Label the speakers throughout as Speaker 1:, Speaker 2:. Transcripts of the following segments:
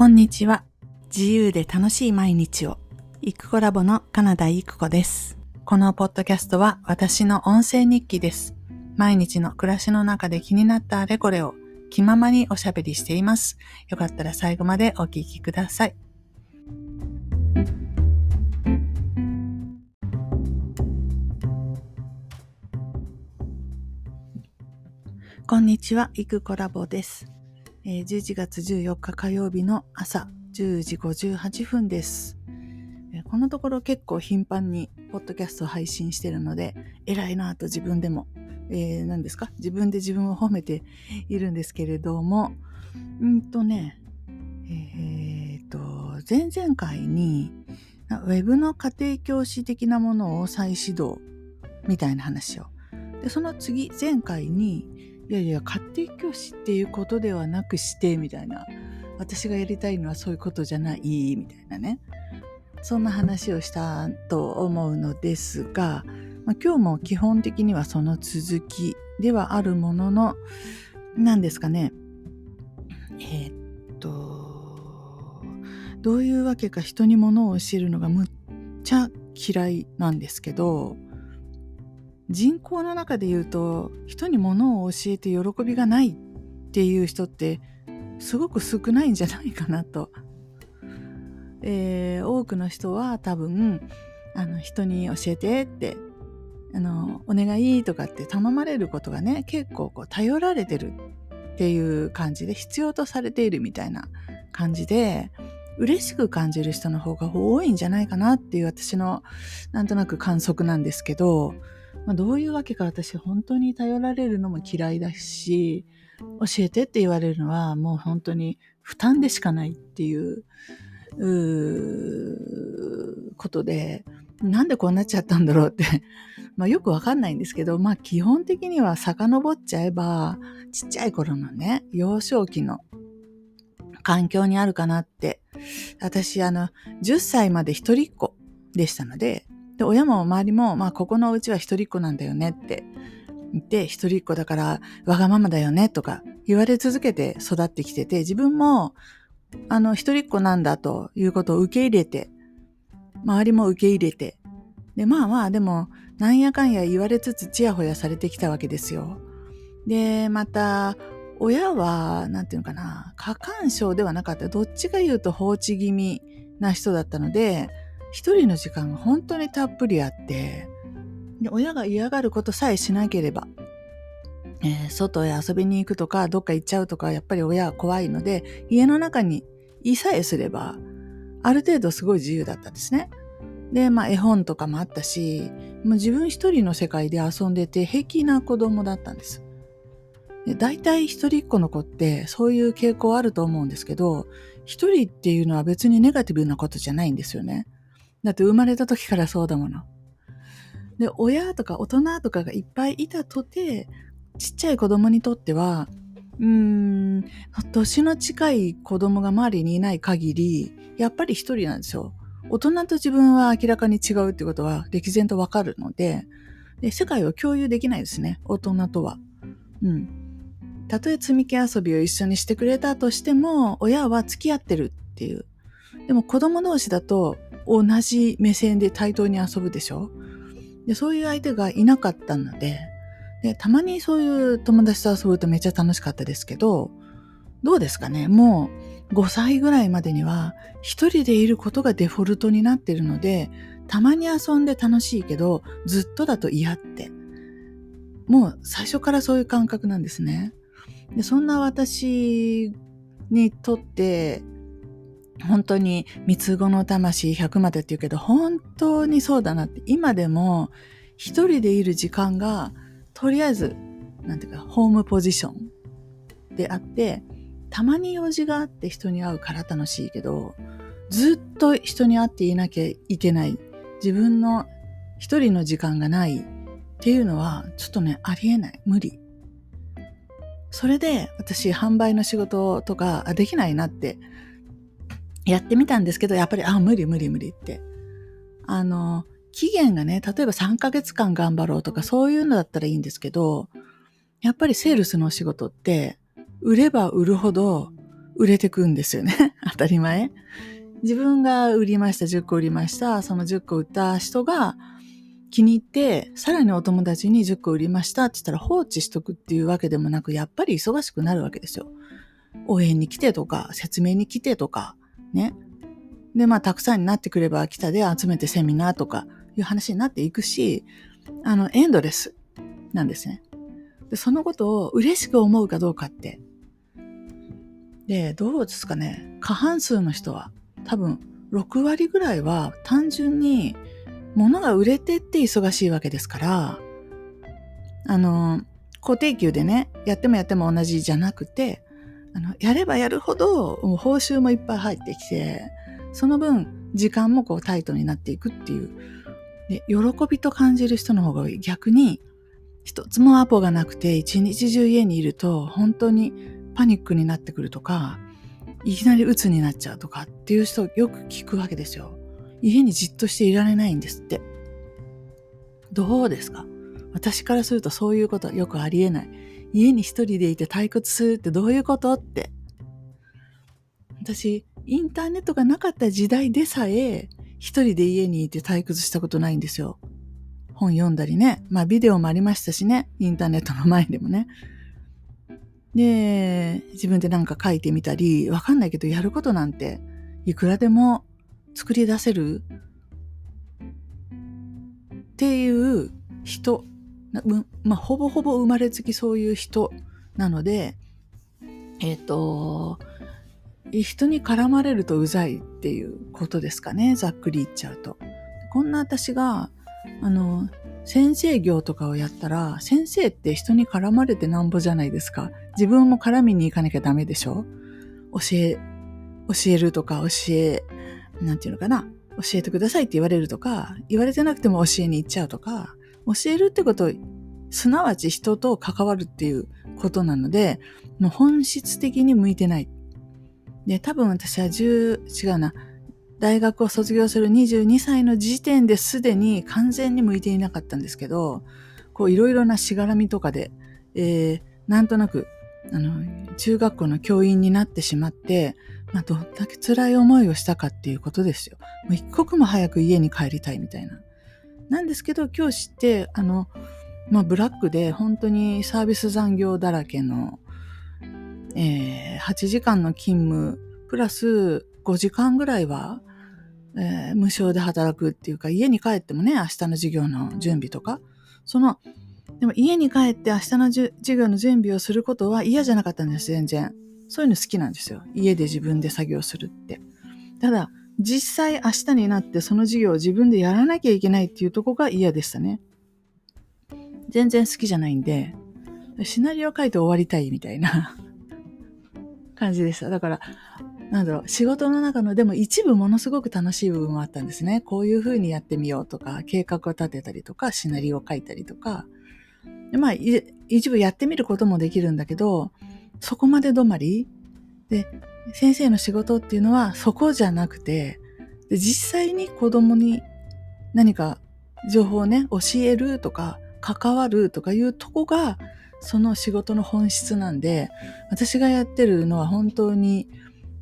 Speaker 1: こんにちは。自由で楽しい毎日を。イクコラボのカナダイクコです。このポッドキャストは私の音声日記です。毎日の暮らしの中で気になったあれこれを気ままにおしゃべりしています。よかったら最後までお聞きください。こんにちは、イクコラボです。えー、11月14日火曜日の朝10時58分です。このところ結構頻繁にポッドキャストを配信してるので、偉いなと自分でも、えー、何ですか？自分で自分を褒めているんですけれども、うんとね、えー、と、前々回に、ウェブの家庭教師的なものを再始動みたいな話を。で、その次、前回に、いやいや家庭教師っていうことではなくしてみたいな。私がやりたいのはそういうことじゃないみたいなね。そんな話をしたと思うのですが、まあ、今日も基本的にはその続きではあるものの何ですかね。えー、っとどういうわけか人に物を教えるのがむっちゃ嫌いなんですけど人口の中で言うと人に物を教えて喜びがないっていう人ってすごく少ないんじゃないかなと。えー、多くの人は多分あの人に教えてってあのお願いとかって頼まれることがね結構こう頼られてるっていう感じで必要とされているみたいな感じで嬉しく感じる人の方が多いんじゃないかなっていう私のなんとなく観測なんですけどまあ、どういうわけか私本当に頼られるのも嫌いだし、教えてって言われるのはもう本当に負担でしかないっていううことで、なんでこうなっちゃったんだろうって まあよくわかんないんですけど、まあ基本的には遡っちゃえば、ちっちゃい頃のね、幼少期の環境にあるかなって。私、あの、10歳まで一人っ子でしたので、で、親も周りも、まあ、ここのうちは一人っ子なんだよねって言って、一人っ子だからわがままだよねとか言われ続けて育ってきてて、自分も、あの、一人っ子なんだということを受け入れて、周りも受け入れて、で、まあまあ、でも、なんやかんや言われつつちやほやされてきたわけですよ。で、また、親は、なんていうのかな、過干渉ではなかった。どっちが言うと放置気味な人だったので、一人の時間が本当にたっぷりあって親が嫌がることさえしなければ、えー、外へ遊びに行くとかどっか行っちゃうとかやっぱり親は怖いので家の中にいさえすればある程度すごい自由だったんですね。で、まあ絵本とかもあったし、もう自分一人の世界で遊んでて平気な子供だったんです。で大体一人っ子の子ってそういう傾向あると思うんですけど、一人っていうのは別にネガティブなことじゃないんですよね。だって生まれた時からそうだもの。で、親とか大人とかがいっぱいいたとて、ちっちゃい子供にとっては、うーん、年の近い子供が周りにいない限り、やっぱり一人なんですよ。大人と自分は明らかに違うってことは歴然とわかるのでで、世界を共有できないですね、大人とは。うん。たとえ積み木遊びを一緒にしてくれたとしても、親は付き合ってるっていう。でも子供同士だと、同じ目線で対等に遊ぶでしょ？でそういう相手がいなかったのででたまにそういう友達と遊ぶとめっちゃ楽しかったですけどどうですかね？もう5歳ぐらいまでには一人でいることがデフォルトになってるのでたまに遊んで楽しいけどずっとだと嫌って。もう最初からそういう感覚なんですね。でそんな私にとって本当に三つ子の魂100までって言うけど、本当にそうだなって、今でも一人でいる時間が、とりあえず、なんていうか、ホームポジションであって、たまに用事があって人に会うから楽しいけど、ずっと人に会っていなきゃいけない、自分の一人の時間がないっていうのは、ちょっとね、ありえない。無理。それで、私、販売の仕事とか、できないなってやってみたんですけど、やっぱり、あ、無理無理無理って。あの、期限がね、例えば3ヶ月間頑張ろうとか、そういうのだったらいいんですけど、やっぱりセールスのお仕事って、売れば売るほど、売れてくんですよね。当たり前。自分が売りました、10個売りました。その10個売った人が気に入って、さらにお友達に10個売りましたって言ったら放置しとくっていうわけでもなく、やっぱり忙しくなるわけですよ。応援に来てとか、説明に来てとか、ね。で、まあ、たくさんになってくれば来たで集めてセミナーとかいう話になっていくし、あの、エンドレスなんですね。で、そのことを嬉しく思うかどうかって。で、どうですかね。過半数の人は多分6割ぐらいは単純に物が売れてって忙しいわけですから、あの、固定給でね、やってもやっても同じじゃなくて、あの、やればやるほど、報酬もいっぱい入ってきて、その分、時間もこうタイトになっていくっていう。で、喜びと感じる人の方が。逆に、一つもアポがなくて、一日中家にいると、本当にパニックになってくるとか、いきなり鬱になっちゃうとかっていう人よく聞くわけですよ。家にじっとしていられないんですって。どうですか？私からするとそういうことはよくありえない。家に一人でいて退屈するってどういうことって。私、インターネットがなかった時代でさえ、一人で家にいて退屈したことないんですよ。本読んだりね。まあビデオもありましたしね。インターネットの前でもね。で、自分でなんか書いてみたり、わかんないけどやることなんていくらでも作り出せるっていう人、まあ、ほぼほぼ生まれつきそういう人なので、えっ、ー、と、人に絡まれるとうざいっていうことですかね。ざっくり言っちゃうと。こんな私が、あの、先生業とかをやったら、先生って人に絡まれてなんぼじゃないですか。自分も絡みに行かなきゃダメでしょ教え、教えるとか教えなんていうのかな、教えてくださいって言われるとか、言われてなくても教えに行っちゃうとか、教えるってことすなわち人と関わるっていうことなので、もう本質的に向いてない。で、多分私は10、違うな、大学を卒業する22歳の時点ですでに完全に向いていなかったんですけど、こういろいろなしがらみとかで、えー、なんとなく、あの、中学校の教員になってしまって、まあ、どんだけ辛い思いをしたかっていうことですよ。もう一刻も早く家に帰りたいみたいな。なんですけど、教師って、あの、まあ、ブラックで本当にサービス残業だらけの、えー、8時間の勤務、プラス5時間ぐらいは、えー、無償で働くっていうか、家に帰ってもね、明日の授業の準備とか、その、でも家に帰って明日の授業の準備をすることは嫌じゃなかったんです、全然。そういうの好きなんですよ。家で自分で作業するって。ただ、実際明日になってその授業を自分でやらなきゃいけないっていうとこが嫌でしたね。全然好きじゃないんで、シナリオ書いて終わりたいみたいな 感じでした。だから、なんだろう、仕事の中のでも一部ものすごく楽しい部分もあったんですね。こういう風にやってみようとか、計画を立てたりとか、シナリオを書いたりとか。でまあ、一部やってみることもできるんだけど、そこまで止まりで、先生の仕事っていうのはそこじゃなくて、で実際に子供に何か情報をね、教えるとか、関わるとかいうとこが、その仕事の本質なんで、私がやってるのは本当に、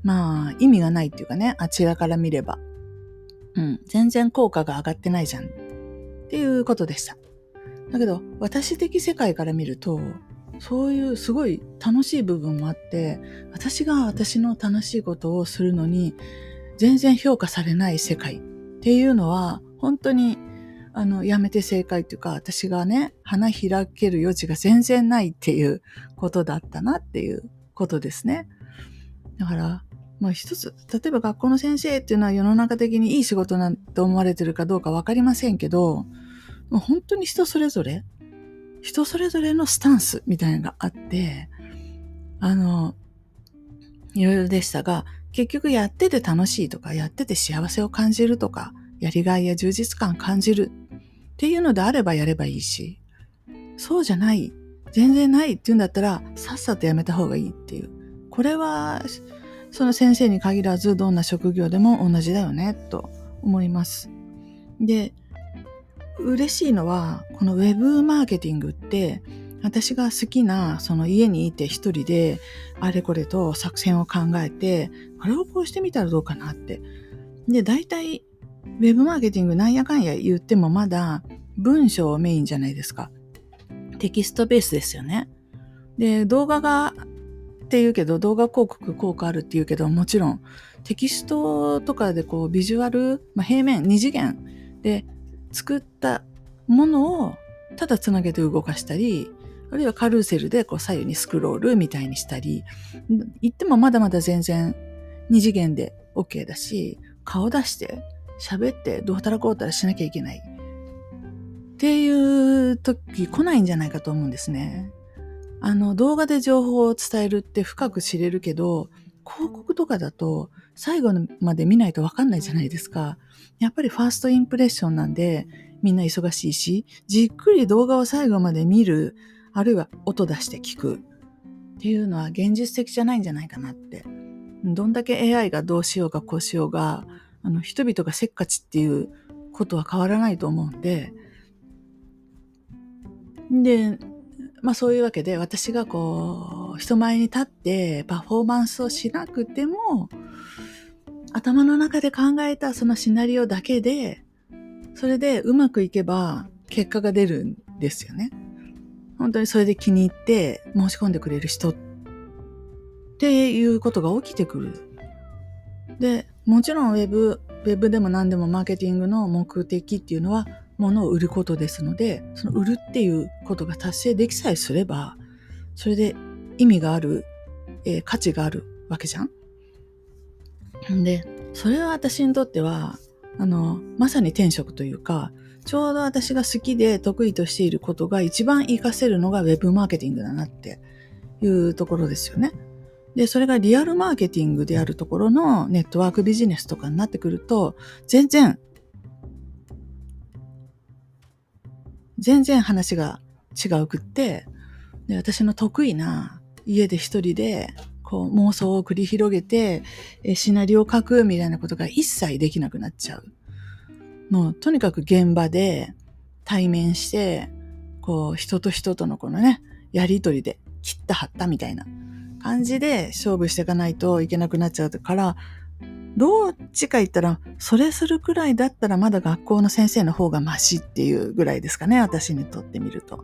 Speaker 1: まあ、意味がないっていうかね、あちらから見れば。うん、全然効果が上がってないじゃん。っていうことでした。だけど、私的世界から見ると、そういうすごい楽しい部分もあって、私が私の楽しいことをするのに、全然評価されない世界っていうのは、本当に、あの、やめて正解っていうか、私がね、花開ける余地が全然ないっていうことだったなっていうことですね。だから、まあ一つ、例えば学校の先生っていうのは世の中的にいい仕事なんて思われてるかどうかわかりませんけど、もう本当に人それぞれ人それぞれのスタンスみたいなのがあって、あの、いろいろでしたが、結局やってて楽しいとか、やってて幸せを感じるとか、やりがいや充実感感じるっていうのであればやればいいし、そうじゃない、全然ないっていうんだったら、さっさとやめた方がいいっていう。これは、その先生に限らず、どんな職業でも同じだよね、と思います。で、嬉しいのは、このウェブマーケティングって、私が好きな、その家にいて一人で、あれこれと作戦を考えて、これをこうしてみたらどうかなって。で、大体、ウェブマーケティングなんやかんや言ってもまだ文章メインじゃないですか。テキストベースですよね。で、動画がって言うけど、動画広告効果あるって言うけど、もちろんテキストとかでこうビジュアル、まあ、平面、二次元で作ったものをただつなげて動かしたり、あるいはカルーセルでこう左右にスクロールみたいにしたり、言ってもまだまだ全然二次元で OK だし、顔出して喋ってどうたらこうたらしなきゃいけない。っていう時来ないんじゃないかと思うんですね。あの動画で情報を伝えるって深く知れるけど、広告とかだと最後まで見ないとわかんないじゃないですか。やっぱりファーストインプレッションなんでみんな忙しいし、じっくり動画を最後まで見るあるいは音出して聞くっていうのは現実的じゃないんじゃないかなって。どんだけ AI がどうしようかこうしようが、あの人々がせっかちっていうことは変わらないと思うんで、で、まあそういうわけで私がこう人前に立ってパフォーマンスをしなくても頭の中で考えたそのシナリオだけでそれでうまくいけば結果が出るんですよね。本当にそれで気に入って申し込んでくれる人っていうことが起きてくる。で、もちろんウェブ、ウェブでも何でもマーケティングの目的っていうのは物を売ることですので、その売るっていうことが達成できさえすれば、それで意味がある、えー、価値があるわけじゃん。んで、それは私にとっては、あの、まさに転職というか、ちょうど私が好きで得意としていることが一番活かせるのが Web マーケティングだなっていうところですよね。で、それがリアルマーケティングであるところのネットワークビジネスとかになってくると、全然、全然話が違うくって、で私の得意な家で一人でこう妄想を繰り広げて、えシナリオを書くみたいなことが一切できなくなっちゃう。もうとにかく現場で対面して、こう人と人とのこのね、やりとりで切った貼ったみたいな感じで勝負していかないといけなくなっちゃうから、どっちか言ったら、それするくらいだったらまだ学校の先生の方がマシっていうぐらいですかね、私にとってみると。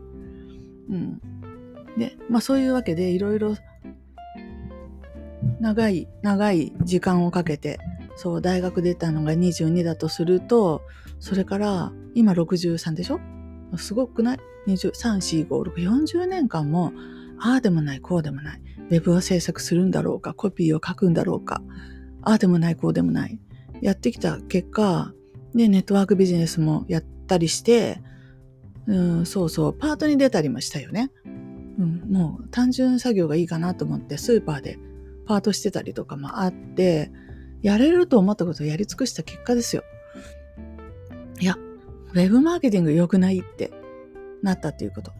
Speaker 1: うん。で、まあそういうわけでいろいろ長い、長い時間をかけてそう、大学出たのが22だとすると、それから今63でしょ？すごくない ?23、4、5、6、40年間も、ああでもない、こうでもない。ウェブを制作するんだろうか、コピーを書くんだろうか、ああでもない、こうでもない。やってきた結果、ネットワークビジネスもやったりして、うん、そうそう、パートに出たりもしたよね。うん、もう単純作業がいいかなと思ってスーパーでパートしてたりとかもあって、やれると思ったことをやり尽くした結果ですよ。いや、ウェブマーケティング良くないってなったっていうこと。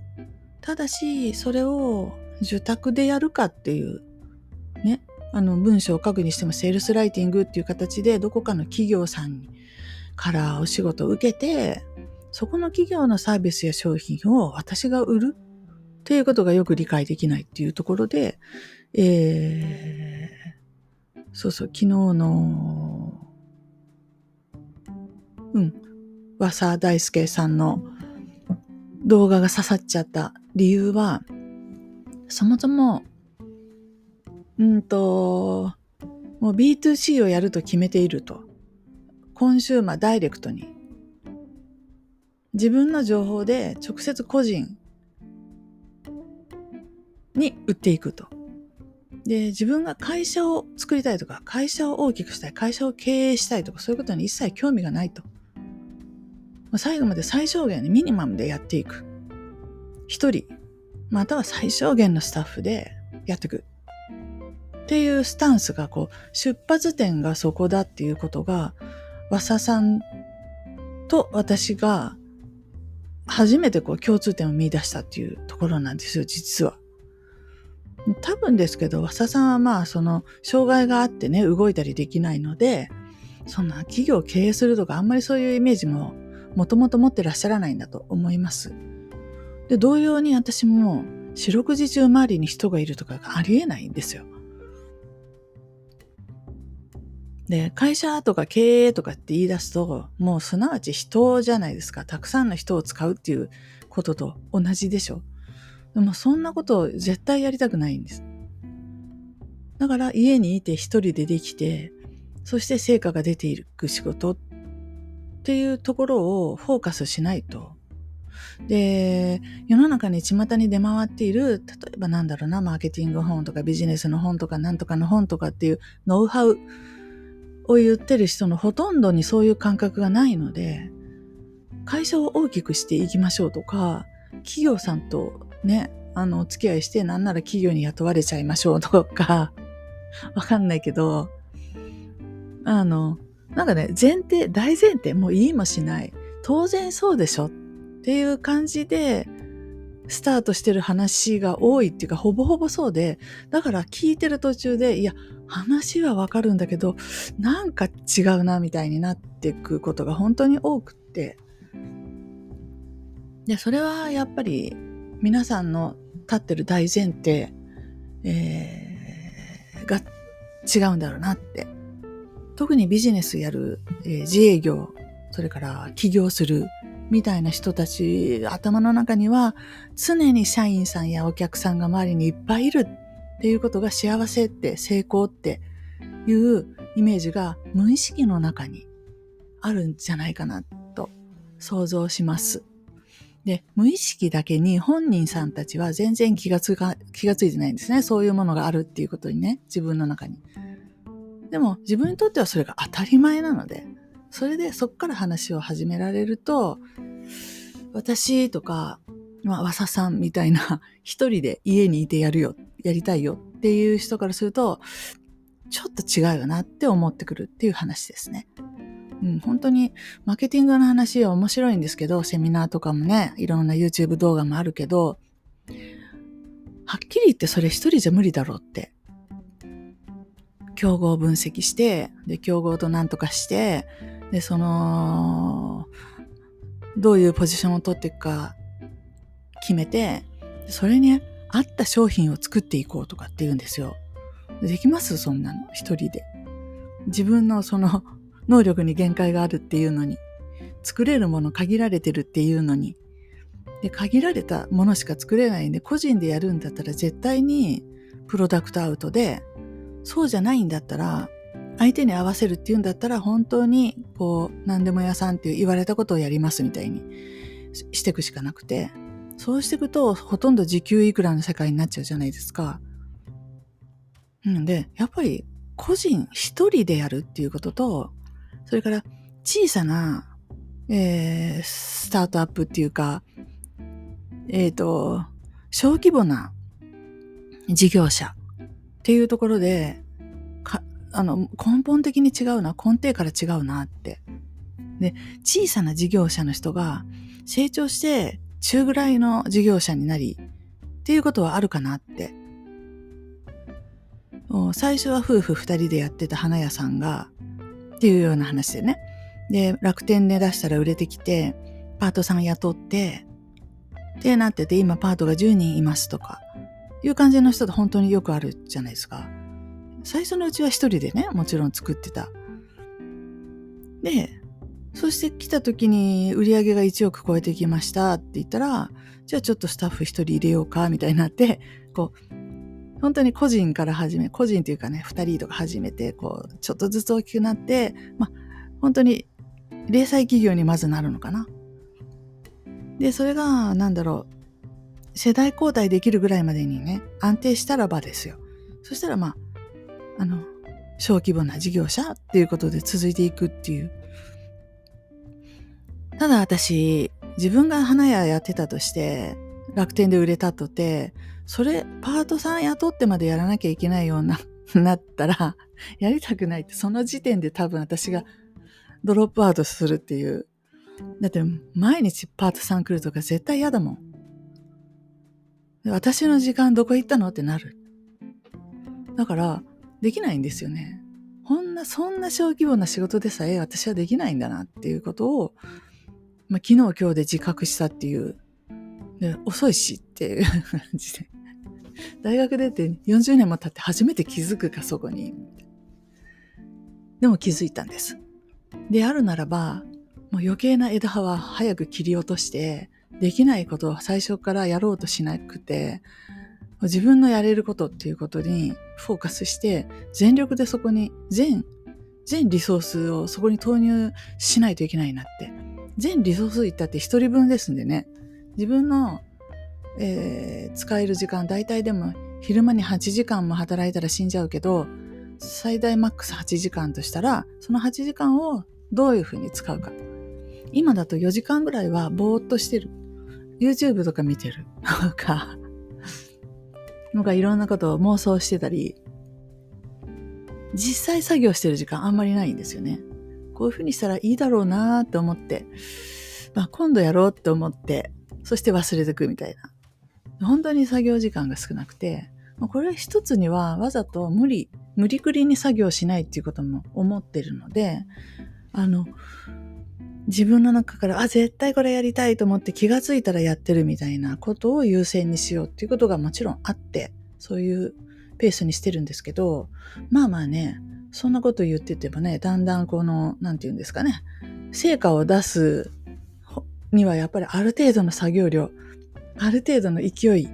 Speaker 1: ただし、それを受託でやるかっていう、ね、あの文章を書くにしてもセールスライティングっていう形でどこかの企業さんからお仕事を受けて、そこの企業のサービスや商品を私が売るっていうことがよく理解できないっていうところで、えー、そうそう、昨日の、うん、和佐大輔さんの動画が刺さっちゃった理由は、そもそも、うんと、もう B2C をやると決めていると。コンシューマーダイレクトに。自分の情報で直接個人に売っていくと。で、自分が会社を作りたいとか、会社を大きくしたい、会社を経営したいとか、そういうことに一切興味がないと。最後まで最小限にミニマムでやっていく。一人、または最小限のスタッフでやっていく。っていうスタンスが、こう、出発点がそこだっていうことが、和佐さんと私が初めてこう共通点を見出したっていうところなんですよ、実は。多分ですけど、和佐さんはまあ、その、障害があってね、動いたりできないので、そんな企業を経営するとか、あんまりそういうイメージも、もともと持ってらっしゃらないんだと思います。で、同様に私も四六時中周りに人がいるとかがありえないんですよ。で、会社とか経営とかって言い出すと、もうすなわち人じゃないですか。たくさんの人を使うっていうことと同じでしょ。でもそんなことを絶対やりたくないんです。だから家にいて一人でできて、そして成果が出ていく仕事っていうところをフォーカスしないと。で、世の中に巷に出回っている、例えばなんだろうな、マーケティング本とかビジネスの本とかなんとかの本とかっていうノウハウを言ってる人のほとんどにそういう感覚がないので、会社を大きくしていきましょうとか、企業さんとね、あの、お付き合いして、なんなら企業に雇われちゃいましょうとか、わかんないけど、あの、なんかね、前提、大前提、もう言いもしない。当然そうでしょっていう感じで、スタートしてる話が多いっていうか、ほぼほぼそうで、だから聞いてる途中で、いや、話はわかるんだけど、なんか違うな、みたいになっていくことが本当に多くって、で、それはやっぱり皆さんの立ってる大前提、えー、が違うんだろうなって。特にビジネスやる、えー、自営業、それから起業するみたいな人たち、頭の中には常に社員さんやお客さんが周りにいっぱいいるっていうことが幸せって成功っていうイメージが無意識の中にあるんじゃないかなと想像します。で、無意識だけに本人さんたちは全然気がつか、気がついてないんですね。そういうものがあるっていうことにね、自分の中に。でも自分にとってはそれが当たり前なので、それでそっから話を始められると、私とか、まあ、わささんみたいな一人で家にいてやるよ、やりたいよっていう人からすると、ちょっと違うよなって思ってくるっていう話ですね。うん、本当にマーケティングの話は面白いんですけど、セミナーとかもね、いろんな YouTube 動画もあるけど、はっきり言ってそれ一人じゃ無理だろうって。競合分析して、で、競合と何とかして、で、その、どういうポジションを取っていくか決めて、それに合った商品を作っていこうとかって言うんですよ。できます？そんなの、一人で。自分のその能力に限界があるっていうのに、作れるもの限られてるっていうのに、で、限られたものしか作れないんで、個人でやるんだったら絶対にプロダクトアウトで、そうじゃないんだったら、相手に合わせるっていうんだったら、本当に、こう、何でも屋さんって言われたことをやりますみたいにしていくしかなくて、そうしていくと、ほとんど時給いくらの世界になっちゃうじゃないですか。うんで、やっぱり、個人一人でやるっていうことと、それから小さな、えー、スタートアップっていうか、えっ、ー、と、小規模な事業者っていうところで、あの根本的に違うな、根底から違うなって。で、小さな事業者の人が成長して中ぐらいの事業者になりっていうことはあるかなって。最初は夫婦二人でやってた花屋さんがっていうような話でね。で、楽天で出したら売れてきて、パートさん雇って、で、なってて、今パートが10人いますとか、いう感じの人って本当によくあるじゃないですか。最初のうちは一人でね、もちろん作ってた。で、そして来た時に売り上げが1億超えてきましたって言ったら、じゃあちょっとスタッフ一人入れようか、みたいになって、こう、本当に個人から始め、個人っていうかね、二人とか始めて、こう、ちょっとずつ大きくなって、まあ、本当に零細企業にまずなるのかな。で、それが、なんだろう、世代交代できるぐらいまでにね、安定したらばですよ。そしたら、まあ、あの、小規模な事業者っていうことで続いていくっていう。ただ私、自分が花屋やってたとして、楽天で売れたとて、それ、パートさん雇ってまでやらなきゃいけないような、なったら、やりたくないって、その時点で多分私がドロップアウトするっていう。だって、毎日パートさん来るとか絶対嫌だもん。私の時間どこ行ったの？ってなる。だから、できないんですよね。こんな、そんな小規模な仕事でさえ私はできないんだなっていうことを、まあ、昨日今日で自覚したっていうで遅いしっていう感じで。大学出て40年も経って初めて気づくか、そこに。でも気づいたんです。であるならば、もう余計な枝葉は早く切り落として、できないことを最初からやろうとしなくて、自分のやれることっていうことにフォーカスして、全力でそこに、全、全リソースをそこに投入しないといけないなって。全リソース言ったって一人分ですんでね。自分の、えー、使える時間、大体でも昼間に8時間も働いたら死んじゃうけど、最大マックス8時間としたら、その8時間をどういうふうに使うか。今だと4時間ぐらいはぼーっとしてる。YouTube とか見てる。とか、なんかいろんなことを妄想してたり、実際作業してる時間あんまりないんですよね。こういうふうにしたらいいだろうなーって思って、まあ今度やろうって思って、そして忘れてくみたいな。本当に作業時間が少なくて、これは一つにはわざと無理、無理くりに作業しないっていうことも思ってるので、あの、自分の中から、あ、絶対これやりたいと思って気がついたらやってるみたいなことを優先にしようっていうことがもちろんあって、そういうペースにしてるんですけど、まあまあね、そんなこと言っててもね、だんだんこの、なんて言うんですかね、成果を出すにはやっぱりある程度の作業量、ある程度の勢い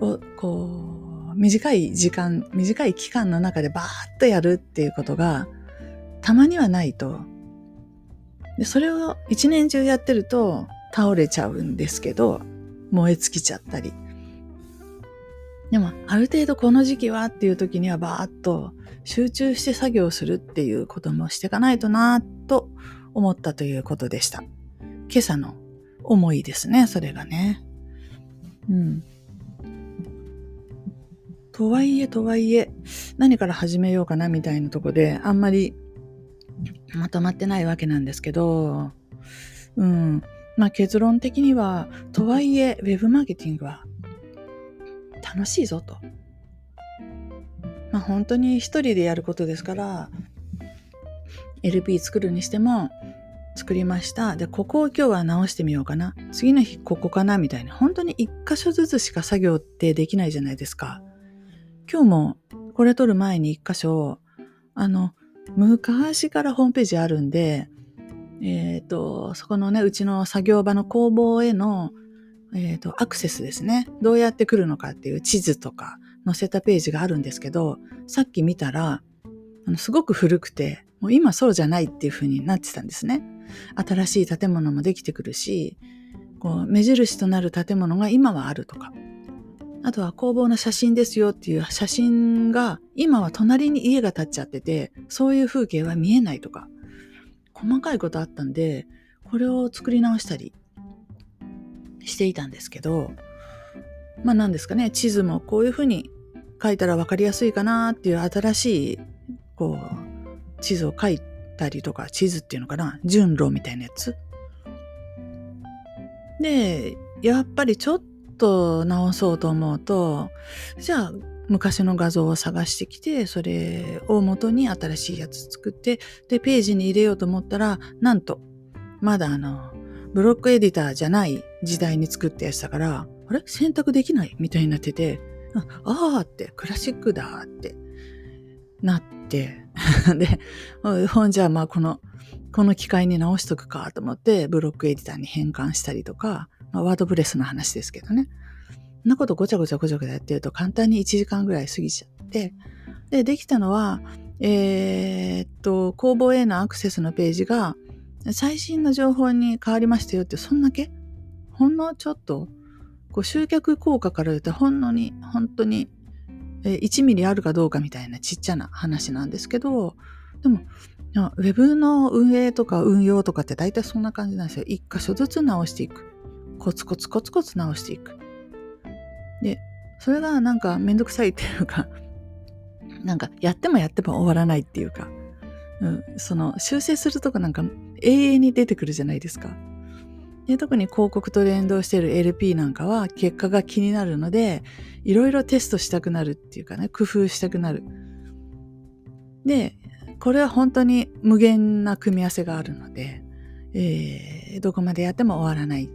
Speaker 1: を、こう、短い時間、短い期間の中でバーッとやるっていうことが、たまにはないと、で、それを一年中やってると倒れちゃうんですけど、燃え尽きちゃったり。でも、ある程度この時期はっていう時にはバーッと集中して作業するっていうこともしていかないとなと思ったということでした。今朝の思いですね、それがね。うん。とはいえ、とはいえ、何から始めようかなみたいなとこで、あんまりまとまってないわけなんですけど、うん。まあ結論的には、とはいえ、ウェブマーケティングは楽しいぞと。まあ本当に一人でやることですから、LP 作るにしても、作りました。で、ここを今日は直してみようかな。次の日ここかなみたいな。本当に一箇所ずつしか作業ってできないじゃないですか。今日もこれ撮る前に一箇所、あの、昔からホームページあるんで、えっ、ー、と、そこのね、うちの作業場の工房への、えっ、ー、と、アクセスですね。どうやって来るのかっていう地図とか載せたページがあるんですけど、さっき見たら、あのすごく古くて、もう今そうじゃないっていう風になってたんですね。新しい建物もできてくるし、こう目印となる建物が今はあるとか、あとは工房の写真ですよっていう写真が今は隣に家が建っちゃってて、そういう風景は見えないとか、細かいことあったんで、これを作り直したりしていたんですけど、まあ何ですかね、地図もこういう風に書いたら分かりやすいかなっていう新しい、こう、地図を書いたりとか、地図っていうのかな、順路みたいなやつ？で、やっぱりちょっと直そうと思うと、じゃあ昔の画像を探してきて、それを元に新しいやつ作って、で、ページに入れようと思ったら、なんと、まだあの、ブロックエディターじゃない時代に作ったやつだから、あれ？選択できない？みたいになってて、ああって、クラシックだってなって、で、ほんじゃあまあこの、この機械に直しとくかと思って、ブロックエディターに変換したりとか、まあ、ワードプレスの話ですけどね。そんなことごちゃごちゃごちゃごちゃやってると簡単に1時間ぐらい過ぎちゃって、で、できたのは、えー、っと、工房へのアクセスのページが最新の情報に変わりましたよって、そんだけ？ほんのちょっと、こう集客効果から言うとほんのに、本当に、1ミリあるかどうかみたいなちっちゃな話なんですけど、でも、ウェブの運営とか運用とかって大体そんな感じなんですよ。一箇所ずつ直していく。コツコツコツコツ直していく。で、それがなんかめんどくさいっていうか、なんかやってもやっても終わらないっていうか、うん、その修正するとこなんか永遠に出てくるじゃないですか。で特に広告と連動している LP なんかは結果が気になるので、いろいろテストしたくなるっていうかね、工夫したくなる。で、これは本当に無限な組み合わせがあるので、えー、どこまでやっても終わらないっ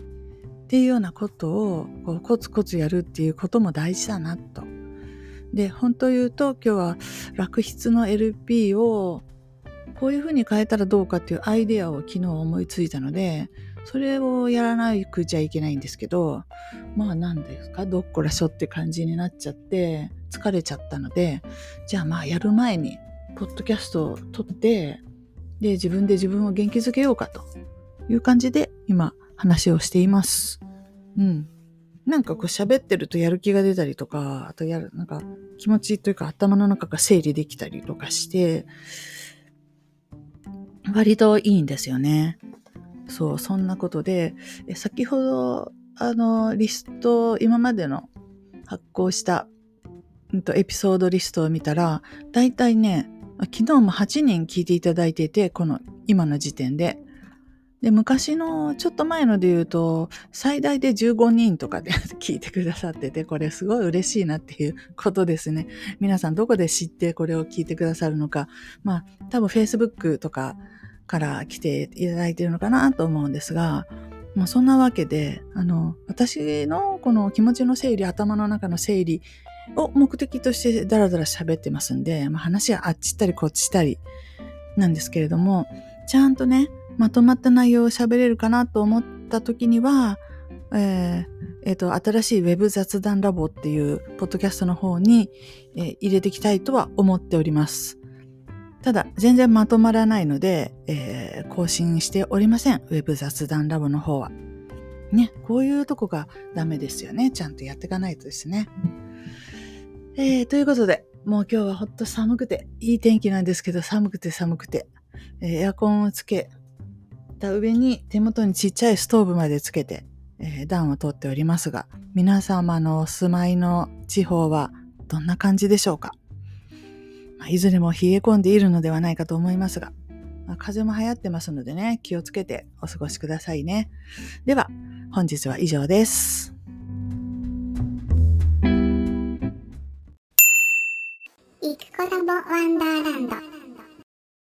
Speaker 1: ていうようなことをこうコツコツやるっていうことも大事だなと。で、本当言うと今日は楽筆の LP をこういうふうに変えたらどうかっていうアイデアを昨日思いついたので、それをやらないくちゃいけないんですけど、まあ何ですか、どっこらしょって感じになっちゃって、疲れちゃったので、じゃあまあやる前に、ポッドキャストを撮って、で、自分で自分を元気づけようかという感じで今話をしています。うん。なんかこう喋ってるとやる気が出たりとか、あとやる、なんか気持ちというか頭の中が整理できたりとかして、割といいんですよね。そう、そんなことで、先ほど、あの、リスト、今までの発行した、うんと、エピソードリストを見たら、だいたいね、昨日も8人聞いていただいていて、この今の時点で。で、昔の、ちょっと前ので言うと、最大で15人とかで 聞いてくださってて、これすごい嬉しいなっていう ことですね。皆さんどこで知ってこれを聞いてくださるのか。まあ、多分 Facebook とか、から来ていただいているのかなと思うんですが、まあ、そんなわけで、あの、私のこの気持ちの整理、頭の中の整理を目的としてダラダラ喋ってますんで、まあ、話はあっち行ったりこっちしたりなんですけれども、ちゃんとね、まとまった内容を喋れるかなと思った時には、えーえーと、新しい Web 雑談ラボっていうポッドキャストの方に、えー、入れていきたいとは思っております。ただ、全然まとまらないので、えー、更新しておりません。ウェブ雑談ラボの方は。ね、こういうとこがダメですよね。ちゃんとやっていかないとですね。えー、ということで、もう今日はほっと寒くて、いい天気なんですけど、寒くて寒くて、えー、エアコンをつけた上に手元にちっちゃいストーブまでつけて、えー、暖を取っておりますが、皆様のお住まいの地方はどんな感じでしょうか？まあ、いずれも冷え込んでいるのではないかと思いますが、まあ、風も流行ってますのでね、気をつけてお過ごしくださいね。では、本日は以上です。
Speaker 2: イクコラボワンダーランド